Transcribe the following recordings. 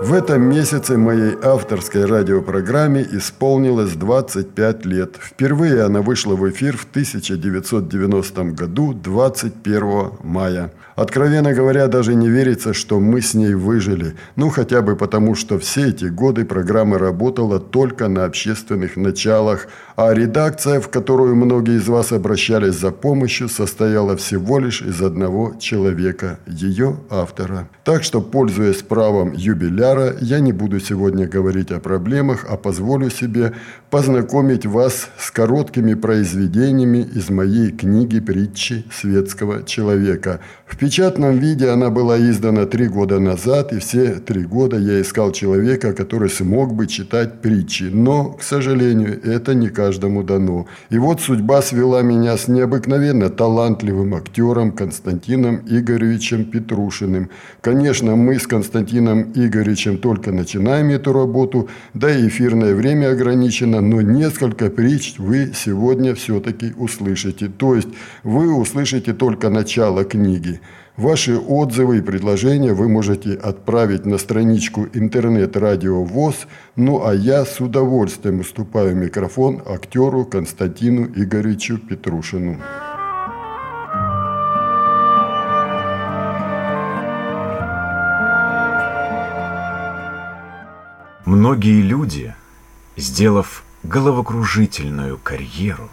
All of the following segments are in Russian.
В этом месяце моей авторской радиопрограмме исполнилось 25 лет. Впервые она вышла в эфир в 1990 году, 21 мая. Откровенно говоря, даже не верится, что мы с ней выжили. Ну, хотя бы потому, что все эти годы программа работала только на общественных началах, а редакция, в которую многие из вас обращались за помощью, состояла всего лишь из одного человека, ее автора. Так что, пользуясь правом юбиляра, я не буду сегодня говорить о проблемах, а позволю себе познакомить вас с короткими произведениями из моей книги «Притчи светского человека». В печатном виде она была издана три года назад, и все три года я искал человека, который смог бы читать притчи. Но, к сожалению, это не каждому дано. И вот судьба свела меня с необыкновенно талантливым актером Константином Игоревичем Петрушиным. Конечно, мы с Константином Игоревичем только начинаем эту работу, да и эфирное время ограничено, но несколько притч вы сегодня все-таки услышите. То есть вы услышите только начало книги. Ваши отзывы и предложения вы можете отправить на страничку интернет-радио ВОЗ, ну а я с удовольствием уступаю микрофон актеру Константину Игоревичу Петрушину. Многие люди, сделав головокружительную карьеру,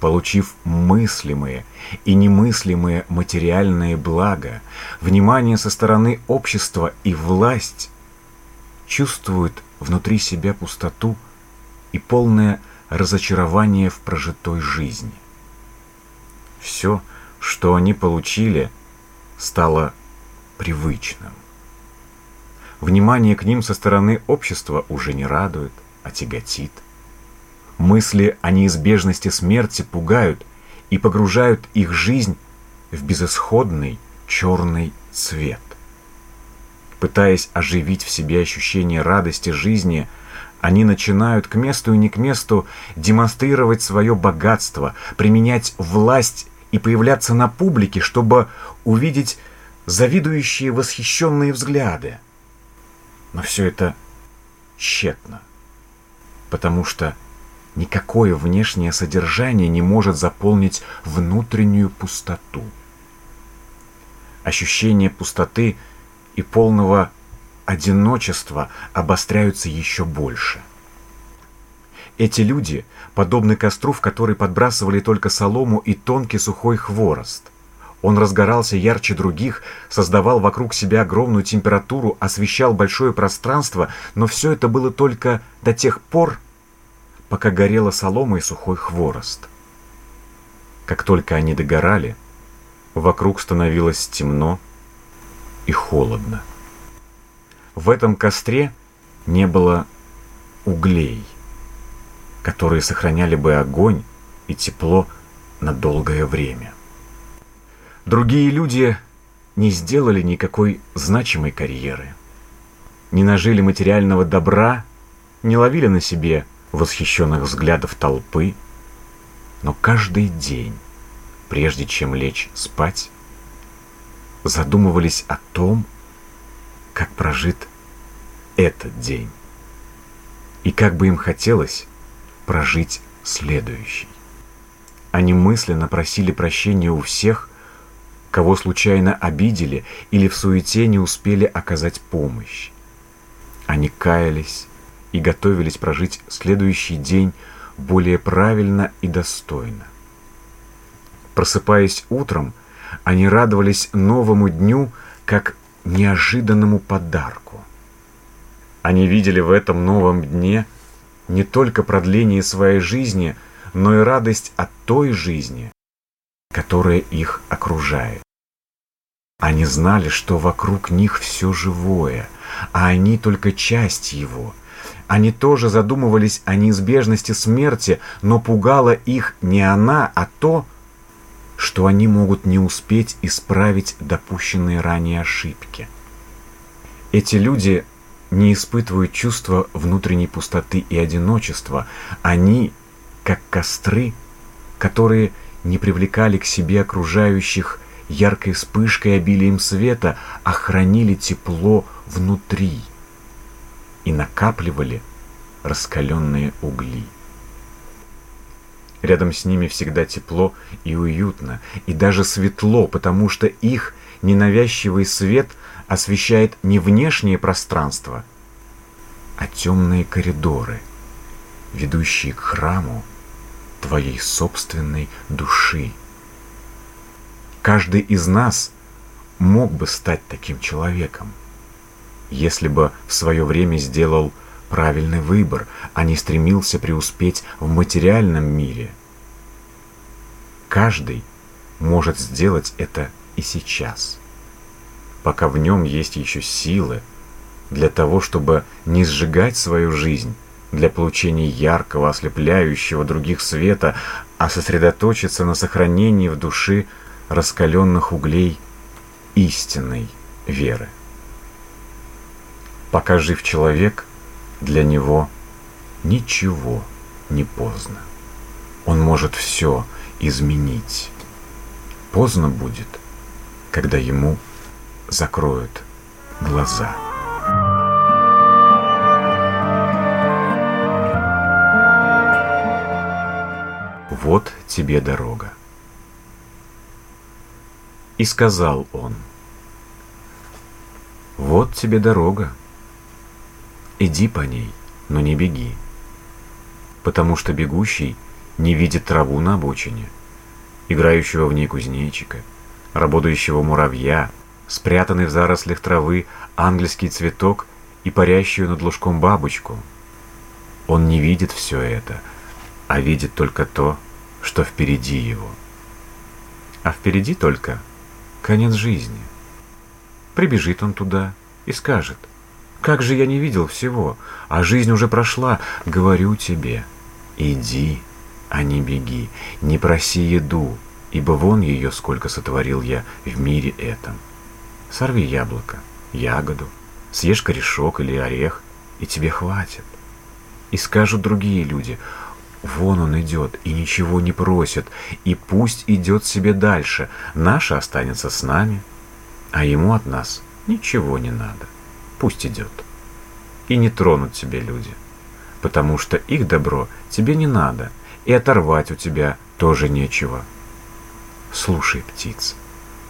получив мыслимые и немыслимые материальные блага, внимание со стороны общества и власть, чувствуют внутри себя пустоту и полное разочарование в прожитой жизни. Все, что они получили, стало привычным. Внимание к ним со стороны общества уже не радует, а тяготит – Мысли о неизбежности смерти пугают и погружают их жизнь в безысходный черный цвет. Пытаясь оживить в себе ощущение радости жизни, они начинают к месту и не к месту демонстрировать свое богатство, применять власть и появляться на публике, чтобы увидеть завидующие восхищенные взгляды. Но все это тщетно, потому что Никакое внешнее содержание не может заполнить внутреннюю пустоту. Ощущение пустоты и полного одиночества обостряются еще больше. Эти люди подобны костру, в который подбрасывали только солому и тонкий сухой хворост. Он разгорался ярче других, создавал вокруг себя огромную температуру, освещал большое пространство, но все это было только до тех пор, пока горела солома и сухой хворост. Как только они догорали, вокруг становилось темно и холодно. В этом костре не было углей, которые сохраняли бы огонь и тепло на долгое время. Другие люди не сделали никакой значимой карьеры, не нажили материального добра, не ловили на себе восхищенных взглядов толпы, но каждый день, прежде чем лечь спать, задумывались о том, как прожит этот день и как бы им хотелось прожить следующий. Они мысленно просили прощения у всех, кого случайно обидели или в суете не успели оказать помощь. Они каялись, и готовились прожить следующий день более правильно и достойно. Просыпаясь утром, они радовались новому дню как неожиданному подарку. Они видели в этом новом дне не только продление своей жизни, но и радость от той жизни, которая их окружает. Они знали, что вокруг них все живое, а они только часть его – Они тоже задумывались о неизбежности смерти, но пугала их не она, а то, что они могут не успеть исправить допущенные ранее ошибки. Эти люди не испытывают чувства внутренней пустоты и одиночества. Они, как костры, которые не привлекали к себе окружающих яркой вспышкой обилием света, а хранили тепло внутри и накапливали раскаленные угли. Рядом с ними всегда тепло и уютно, и даже светло, потому что их ненавязчивый свет освещает не внешнее пространство, а темные коридоры, ведущие к храму твоей собственной души. Каждый из нас мог бы стать таким человеком, если бы в свое время сделал правильный выбор, а не стремился преуспеть в материальном мире. Каждый может сделать это и сейчас, пока в нем есть еще силы для того, чтобы не сжигать свою жизнь для получения яркого, ослепляющего других света, а сосредоточиться на сохранении в душе раскаленных углей истинной веры. Пока жив человек, для него ничего не поздно. Он может все изменить. Поздно будет, когда ему закроют глаза. Вот тебе дорога. И сказал он, вот тебе дорога, Иди по ней, но не беги, потому что бегущий не видит траву на обочине, играющего в ней кузнечика, работающего муравья, спрятанный в зарослях травы ангельский цветок и парящую над лужком бабочку. Он не видит все это, а видит только то, что впереди его. А впереди только конец жизни. Прибежит он туда и скажет, как же я не видел всего, а жизнь уже прошла. Говорю тебе, иди, а не беги, не проси еду, ибо вон ее сколько сотворил я в мире этом. Сорви яблоко, ягоду, съешь корешок или орех, и тебе хватит. И скажут другие люди, вон он идет и ничего не просит, и пусть идет себе дальше, наше останется с нами, а ему от нас ничего не надо пусть идет. И не тронут тебя люди, потому что их добро тебе не надо, и оторвать у тебя тоже нечего. Слушай птиц,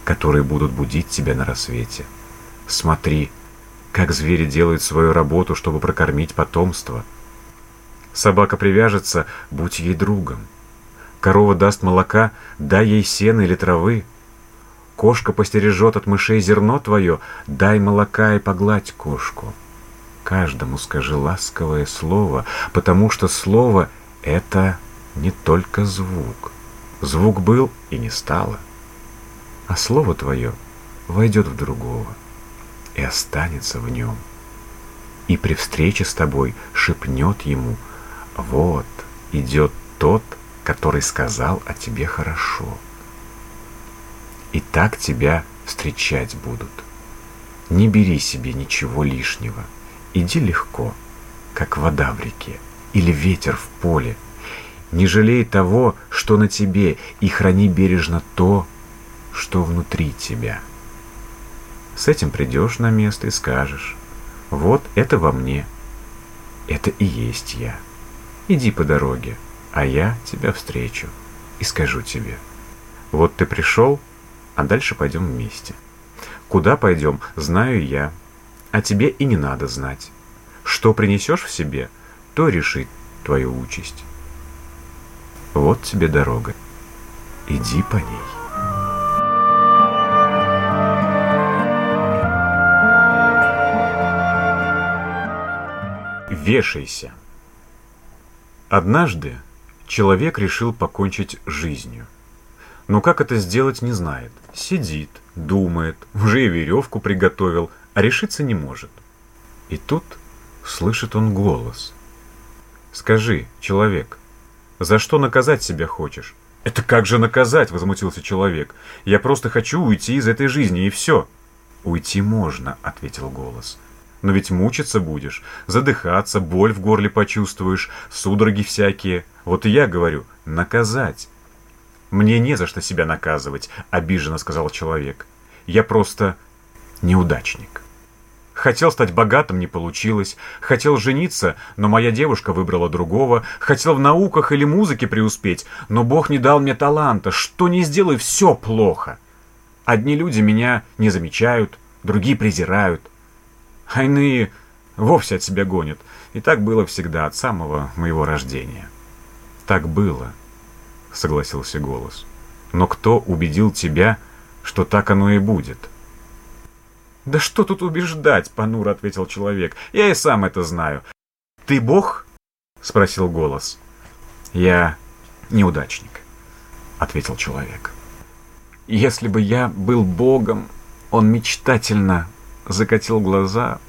которые будут будить тебя на рассвете. Смотри, как звери делают свою работу, чтобы прокормить потомство. Собака привяжется, будь ей другом. Корова даст молока, дай ей сена или травы. Кошка постережет от мышей зерно твое, дай молока и погладь кошку. Каждому скажи ласковое слово, потому что слово — это не только звук. Звук был и не стало. А слово твое войдет в другого и останется в нем. И при встрече с тобой шепнет ему, вот идет тот, который сказал о тебе хорошо и так тебя встречать будут. Не бери себе ничего лишнего. Иди легко, как вода в реке или ветер в поле. Не жалей того, что на тебе, и храни бережно то, что внутри тебя. С этим придешь на место и скажешь, вот это во мне, это и есть я. Иди по дороге, а я тебя встречу и скажу тебе, вот ты пришел, а дальше пойдем вместе. Куда пойдем, знаю я, а тебе и не надо знать. Что принесешь в себе, то решит твою участь. Вот тебе дорога. Иди по ней. Вешайся. Однажды человек решил покончить жизнью. Но как это сделать, не знает. Сидит, думает, уже и веревку приготовил, а решиться не может. И тут слышит он голос. Скажи, человек, за что наказать себя хочешь? Это как же наказать, возмутился человек. Я просто хочу уйти из этой жизни, и все. Уйти можно, ответил голос. Но ведь мучиться будешь, задыхаться, боль в горле почувствуешь, судороги всякие. Вот и я говорю, наказать. Мне не за что себя наказывать, обиженно сказал человек. Я просто неудачник. Хотел стать богатым, не получилось. Хотел жениться, но моя девушка выбрала другого. Хотел в науках или музыке преуспеть, но Бог не дал мне таланта. Что не сделай, все плохо. Одни люди меня не замечают, другие презирают. А иные вовсе от себя гонят. И так было всегда, от самого моего рождения. Так было, согласился голос. Но кто убедил тебя, что так оно и будет? «Да что тут убеждать?» — понуро ответил человек. «Я и сам это знаю». «Ты бог?» — спросил голос. «Я неудачник», — ответил человек. «Если бы я был богом...» Он мечтательно закатил глаза.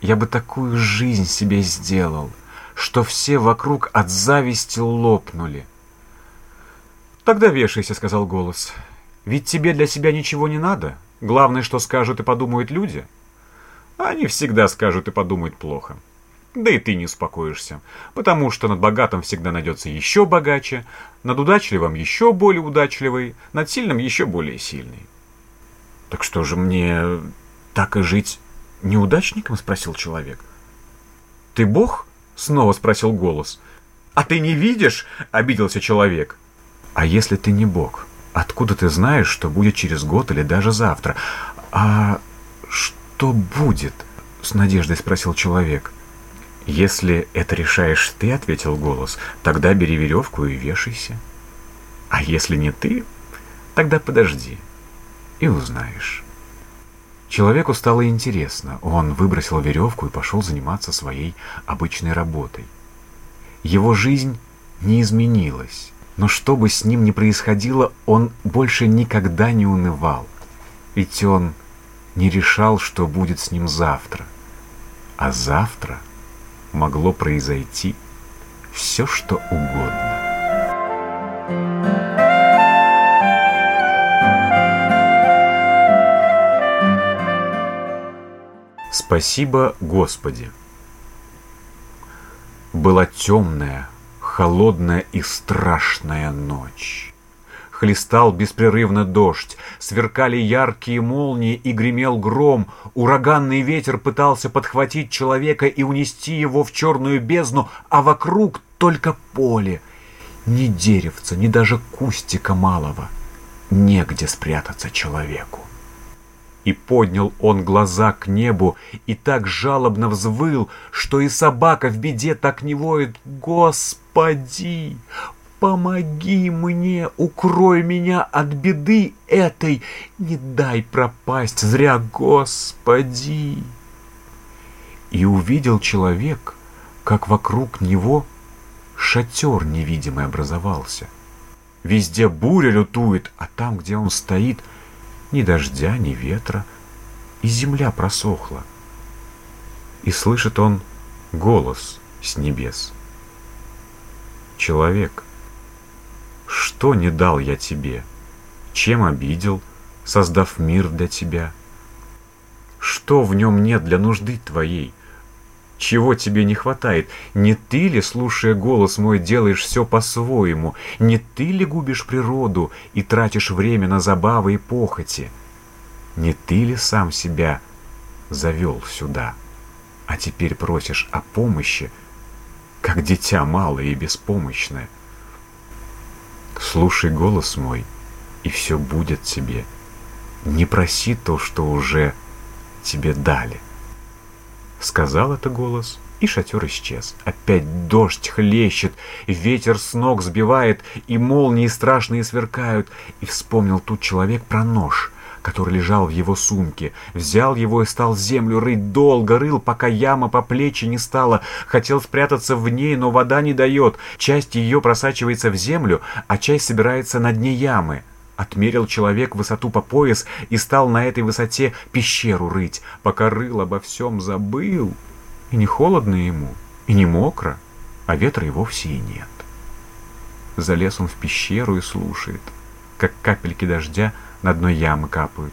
«Я бы такую жизнь себе сделал, что все вокруг от зависти лопнули». «Тогда вешайся», — сказал голос. «Ведь тебе для себя ничего не надо. Главное, что скажут и подумают люди. Они всегда скажут и подумают плохо. Да и ты не успокоишься, потому что над богатым всегда найдется еще богаче, над удачливым еще более удачливый, над сильным еще более сильный. «Так что же мне так и жить неудачником?» — спросил человек. «Ты бог?» — снова спросил голос. «А ты не видишь?» — обиделся человек. «А если ты не бог?» Откуда ты знаешь, что будет через год или даже завтра? А что будет? С надеждой спросил человек. Если это решаешь ты, ответил голос, тогда бери веревку и вешайся. А если не ты, тогда подожди и узнаешь. Человеку стало интересно. Он выбросил веревку и пошел заниматься своей обычной работой. Его жизнь не изменилась. Но что бы с ним ни происходило, он больше никогда не унывал. Ведь он не решал, что будет с ним завтра. А завтра могло произойти все, что угодно. Спасибо, Господи. Была темная, холодная и страшная ночь. Хлестал беспрерывно дождь, сверкали яркие молнии и гремел гром. Ураганный ветер пытался подхватить человека и унести его в черную бездну, а вокруг только поле. Ни деревца, ни даже кустика малого. Негде спрятаться человеку. И поднял он глаза к небу и так жалобно взвыл, что и собака в беде так не воет. Господи, помоги мне, укрой меня от беды этой, не дай пропасть зря, Господи. И увидел человек, как вокруг него шатер невидимый образовался. Везде буря лютует, а там, где он стоит — ни дождя, ни ветра, и земля просохла. И слышит он голос с небес. Человек, что не дал я тебе, чем обидел, создав мир для тебя? Что в нем нет для нужды твоей? Чего тебе не хватает? Не ты ли, слушая голос мой, делаешь все по-своему? Не ты ли губишь природу и тратишь время на забавы и похоти? Не ты ли сам себя завел сюда, а теперь просишь о помощи, как дитя малое и беспомощное? Слушай голос мой, и все будет тебе. Не проси то, что уже тебе дали. Сказал это голос, и шатер исчез. Опять дождь хлещет, ветер с ног сбивает, и молнии страшные сверкают. И вспомнил тут человек про нож, который лежал в его сумке. Взял его и стал землю рыть. Долго рыл, пока яма по плечи не стала. Хотел спрятаться в ней, но вода не дает. Часть ее просачивается в землю, а часть собирается на дне ямы. Отмерил человек высоту по пояс и стал на этой высоте пещеру рыть, пока рыл обо всем забыл. И не холодно ему, и не мокро. а ветра и вовсе и нет. Залез он в пещеру и слушает, как капельки дождя на дно ямы капают.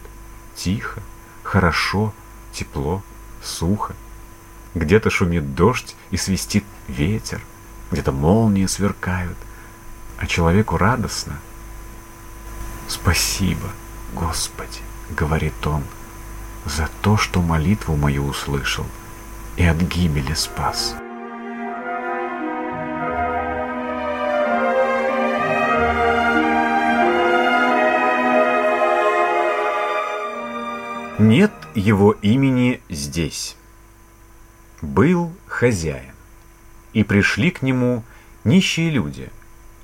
Тихо, хорошо, тепло, сухо. Где-то шумит дождь и свистит ветер, где-то молнии сверкают, а человеку радостно. «Спасибо, Господи!» — говорит он, — «за то, что молитву мою услышал и от гибели спас». Нет его имени здесь. Был хозяин, и пришли к нему нищие люди,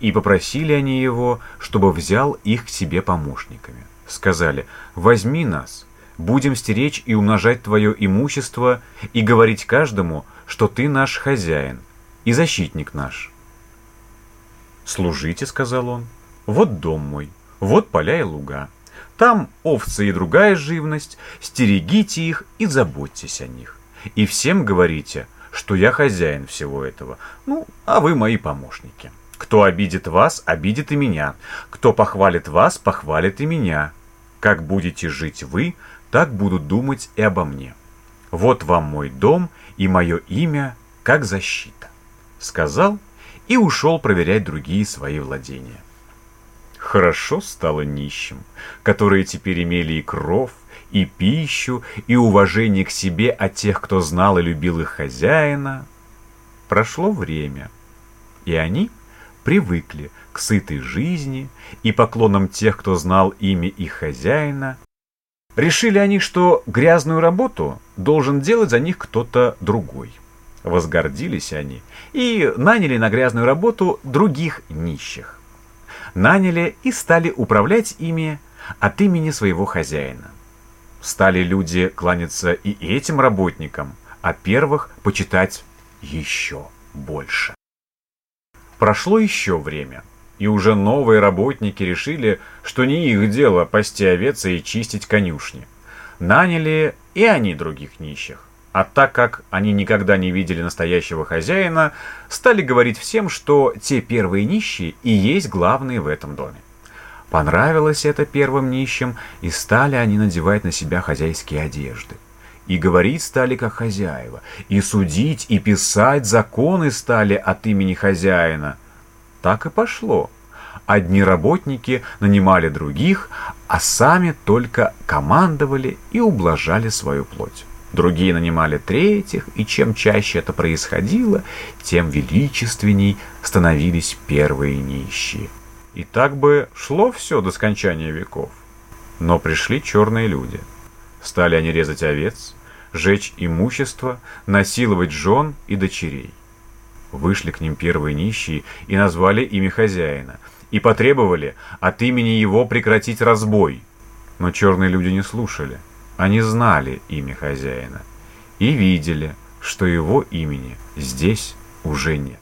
и попросили они его, чтобы взял их к себе помощниками. Сказали, возьми нас, будем стеречь и умножать твое имущество и говорить каждому, что ты наш хозяин и защитник наш. «Служите», — сказал он, — «вот дом мой, вот поля и луга». Там овцы и другая живность, стерегите их и заботьтесь о них. И всем говорите, что я хозяин всего этого, ну, а вы мои помощники. Кто обидит вас, обидит и меня. Кто похвалит вас, похвалит и меня. Как будете жить вы, так будут думать и обо мне. Вот вам мой дом и мое имя, как защита. Сказал и ушел проверять другие свои владения. Хорошо стало нищим, которые теперь имели и кров, и пищу, и уважение к себе от тех, кто знал и любил их хозяина. Прошло время, и они привыкли к сытой жизни и поклонам тех, кто знал имя их хозяина. Решили они, что грязную работу должен делать за них кто-то другой. Возгордились они и наняли на грязную работу других нищих наняли и стали управлять ими от имени своего хозяина. Стали люди кланяться и этим работникам, а первых почитать еще больше. Прошло еще время, и уже новые работники решили, что не их дело пасти овец и чистить конюшни. Наняли и они других нищих. А так как они никогда не видели настоящего хозяина, стали говорить всем, что те первые нищие и есть главные в этом доме. Понравилось это первым нищим, и стали они надевать на себя хозяйские одежды. И говорить стали как хозяева, и судить, и писать законы стали от имени хозяина. Так и пошло. Одни работники нанимали других, а сами только командовали и ублажали свою плоть. Другие нанимали третьих, и чем чаще это происходило, тем величественней становились первые нищие. И так бы шло все до скончания веков. Но пришли черные люди. Стали они резать овец, жечь имущество, насиловать жен и дочерей. Вышли к ним первые нищие и назвали ими хозяина, и потребовали от имени его прекратить разбой. Но черные люди не слушали – они знали имя хозяина и видели, что его имени здесь уже нет.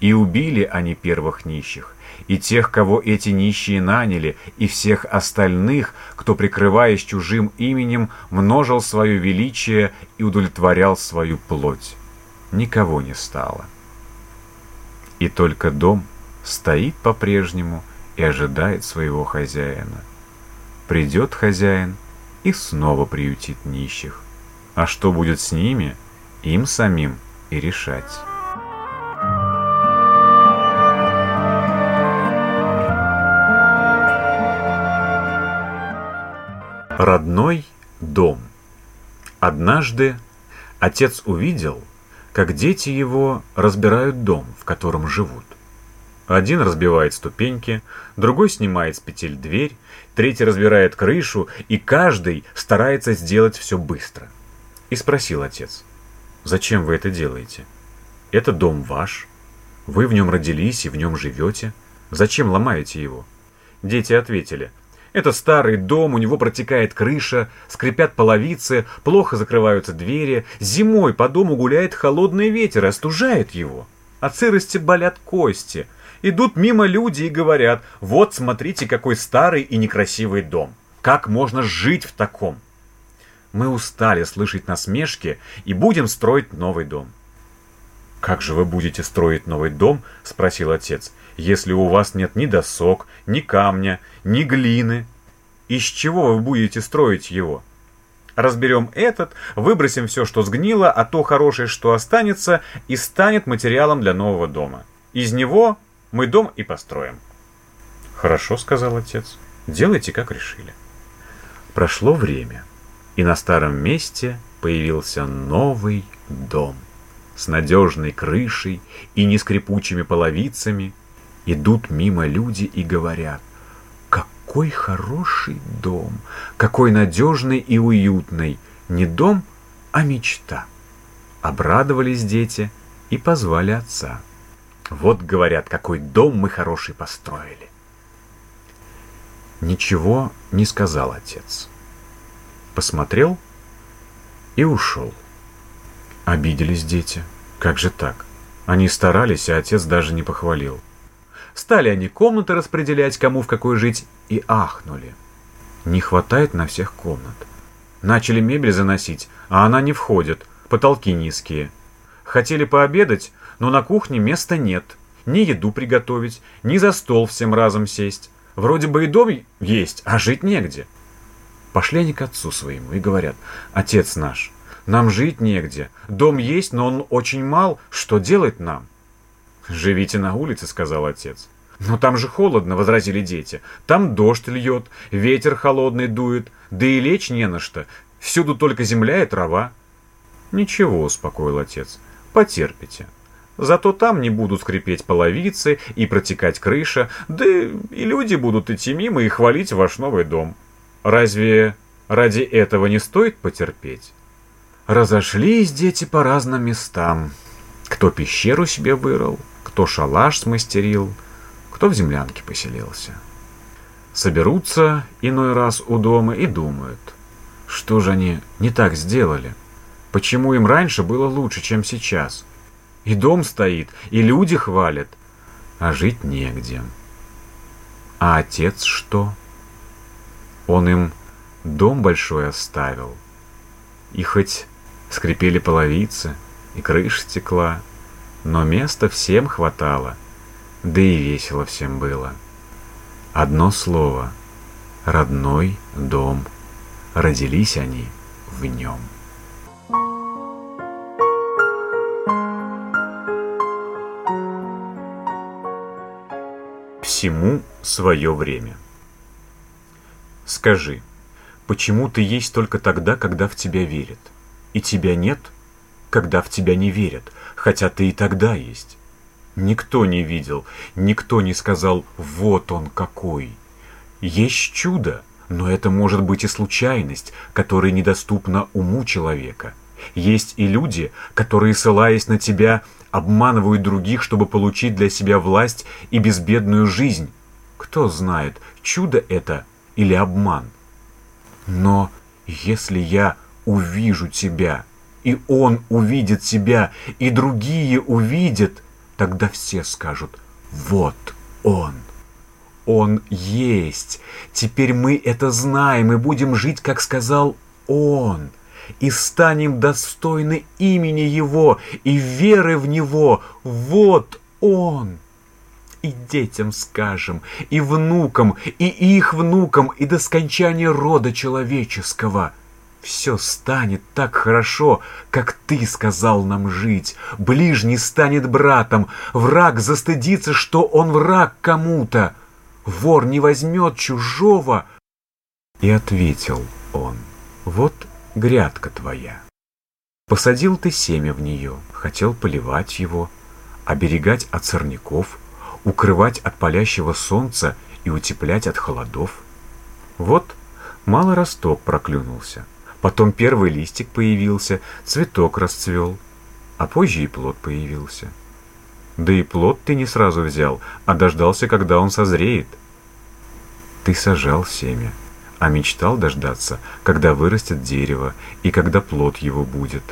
И убили они первых нищих, и тех, кого эти нищие наняли, и всех остальных, кто, прикрываясь чужим именем, множил свое величие и удовлетворял свою плоть. Никого не стало. И только дом стоит по-прежнему и ожидает своего хозяина. Придет хозяин — и снова приютит нищих. А что будет с ними, им самим и решать. Родной дом. Однажды отец увидел, как дети его разбирают дом, в котором живут. Один разбивает ступеньки, другой снимает с петель дверь, третий разбирает крышу, и каждый старается сделать все быстро. И спросил отец, «Зачем вы это делаете? Это дом ваш, вы в нем родились и в нем живете. Зачем ломаете его?» Дети ответили, «Это старый дом, у него протекает крыша, скрипят половицы, плохо закрываются двери, зимой по дому гуляет холодный ветер остужает его. От сырости болят кости» Идут мимо люди и говорят, вот смотрите, какой старый и некрасивый дом. Как можно жить в таком? Мы устали слышать насмешки и будем строить новый дом. «Как же вы будете строить новый дом?» – спросил отец. «Если у вас нет ни досок, ни камня, ни глины, из чего вы будете строить его?» Разберем этот, выбросим все, что сгнило, а то хорошее, что останется, и станет материалом для нового дома. Из него мы дом и построим. Хорошо, сказал отец. Делайте, как решили. Прошло время, и на старом месте появился новый дом с надежной крышей и нескрипучими половицами. Идут мимо люди и говорят, какой хороший дом, какой надежный и уютный. Не дом, а мечта. Обрадовались дети и позвали отца. Вот, говорят, какой дом мы хороший построили. Ничего не сказал отец. Посмотрел и ушел. Обиделись дети. Как же так? Они старались, а отец даже не похвалил. Стали они комнаты распределять, кому в какой жить, и ахнули. Не хватает на всех комнат. Начали мебель заносить, а она не входит, потолки низкие. Хотели пообедать, но на кухне места нет. Ни еду приготовить, ни за стол всем разом сесть. Вроде бы и дом есть, а жить негде. Пошли они к отцу своему и говорят, «Отец наш, нам жить негде. Дом есть, но он очень мал. Что делать нам?» «Живите на улице», — сказал отец. «Но там же холодно», — возразили дети. «Там дождь льет, ветер холодный дует, да и лечь не на что. Всюду только земля и трава». «Ничего», — успокоил отец, — «потерпите. Зато там не будут скрипеть половицы и протекать крыша, да и люди будут идти мимо и хвалить ваш новый дом. Разве ради этого не стоит потерпеть?» Разошлись дети по разным местам. Кто пещеру себе вырыл, кто шалаш смастерил, кто в землянке поселился. Соберутся иной раз у дома и думают, что же они не так сделали, почему им раньше было лучше, чем сейчас. И дом стоит, и люди хвалят, а жить негде. А отец что? Он им дом большой оставил. И хоть скрипели половицы, и крыша стекла, но места всем хватало, да и весело всем было. Одно слово — родной дом. Родились они в нем. Всему свое время. Скажи, почему ты есть только тогда, когда в тебя верят, и тебя нет, когда в тебя не верят, хотя ты и тогда есть. Никто не видел, никто не сказал «вот он какой». Есть чудо, но это может быть и случайность, которая недоступна уму человека. Есть и люди, которые, ссылаясь на тебя, обманывают других, чтобы получить для себя власть и безбедную жизнь. Кто знает, чудо это или обман. Но если я увижу тебя, и он увидит себя, и другие увидят, тогда все скажут «Вот он». Он есть. Теперь мы это знаем и будем жить, как сказал Он. И станем достойны имени Его и веры в Него. Вот Он. И детям скажем, и внукам, и их внукам, и до скончания рода человеческого – все станет так хорошо, как ты сказал нам жить. Ближний станет братом, враг застыдится, что он враг кому-то. Вор не возьмет чужого. И ответил он, вот грядка твоя. Посадил ты семя в нее, хотел поливать его, оберегать от сорняков, укрывать от палящего солнца и утеплять от холодов. Вот мало росток проклюнулся, Потом первый листик появился, цветок расцвел, а позже и плод появился. Да и плод ты не сразу взял, а дождался, когда он созреет. Ты сажал семя, а мечтал дождаться, когда вырастет дерево и когда плод его будет.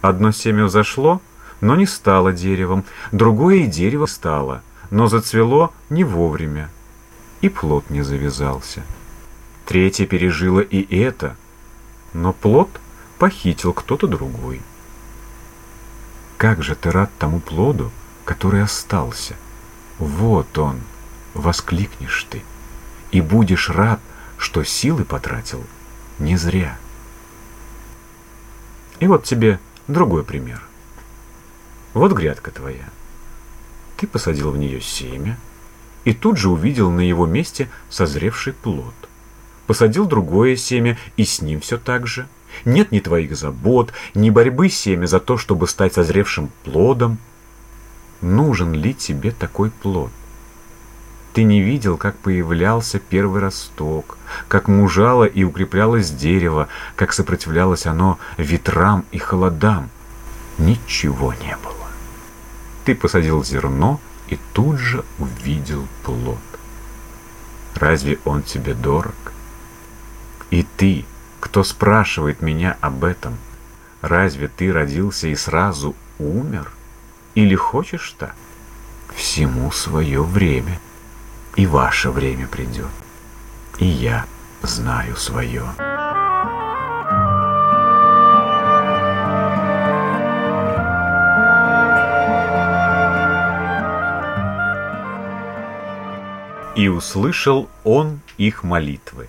Одно семя взошло, но не стало деревом, другое и дерево стало, но зацвело не вовремя, и плод не завязался. Третье пережило и это — но плод похитил кто-то другой. как же ты рад тому плоду, который остался. Вот он, воскликнешь ты, и будешь рад, что силы потратил не зря. И вот тебе другой пример. Вот грядка твоя. Ты посадил в нее семя, и тут же увидел на его месте созревший плод. Посадил другое семя, и с ним все так же. Нет ни твоих забот, ни борьбы семя за то, чтобы стать созревшим плодом. Нужен ли тебе такой плод? Ты не видел, как появлялся первый росток, как мужало и укреплялось дерево, как сопротивлялось оно ветрам и холодам. Ничего не было. Ты посадил зерно и тут же увидел плод. Разве он тебе дорог? И ты, кто спрашивает меня об этом, разве ты родился и сразу умер? Или хочешь так? Всему свое время — и ваше время придет. И я знаю свое. И услышал он их молитвы.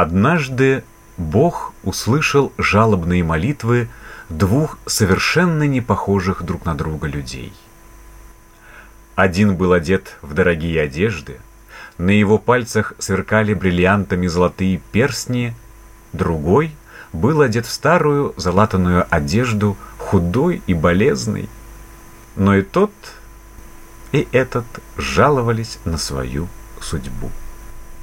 Однажды Бог услышал жалобные молитвы двух совершенно не похожих друг на друга людей – один был одет в дорогие одежды, на его пальцах сверкали бриллиантами золотые перстни, другой был одет в старую залатанную одежду, худой и болезный. Но и тот, и этот жаловались на свою судьбу.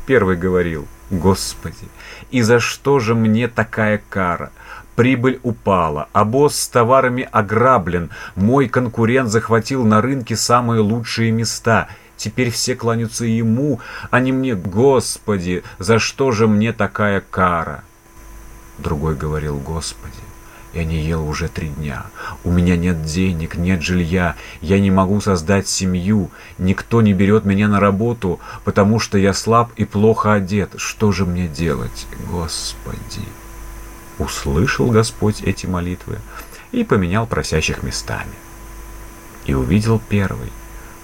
Первый говорил, «Господи, и за что же мне такая кара? Прибыль упала, а босс с товарами ограблен, мой конкурент захватил на рынке самые лучшие места. Теперь все кланяются ему, а не мне. Господи, за что же мне такая кара? Другой говорил, Господи, я не ел уже три дня. У меня нет денег, нет жилья. Я не могу создать семью. Никто не берет меня на работу, потому что я слаб и плохо одет. Что же мне делать, Господи? услышал Господь эти молитвы и поменял просящих местами. И увидел первый,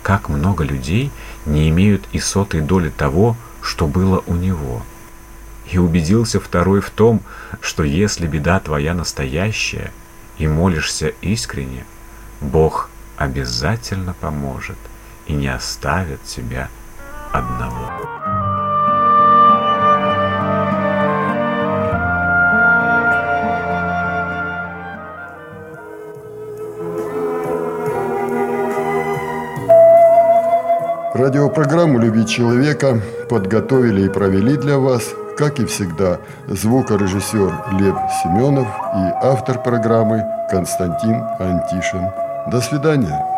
как много людей не имеют и сотой доли того, что было у него. И убедился второй в том, что если беда твоя настоящая и молишься искренне, Бог обязательно поможет и не оставит тебя одного. Радиопрограмму «Любить человека» подготовили и провели для вас, как и всегда, звукорежиссер Лев Семенов и автор программы Константин Антишин. До свидания.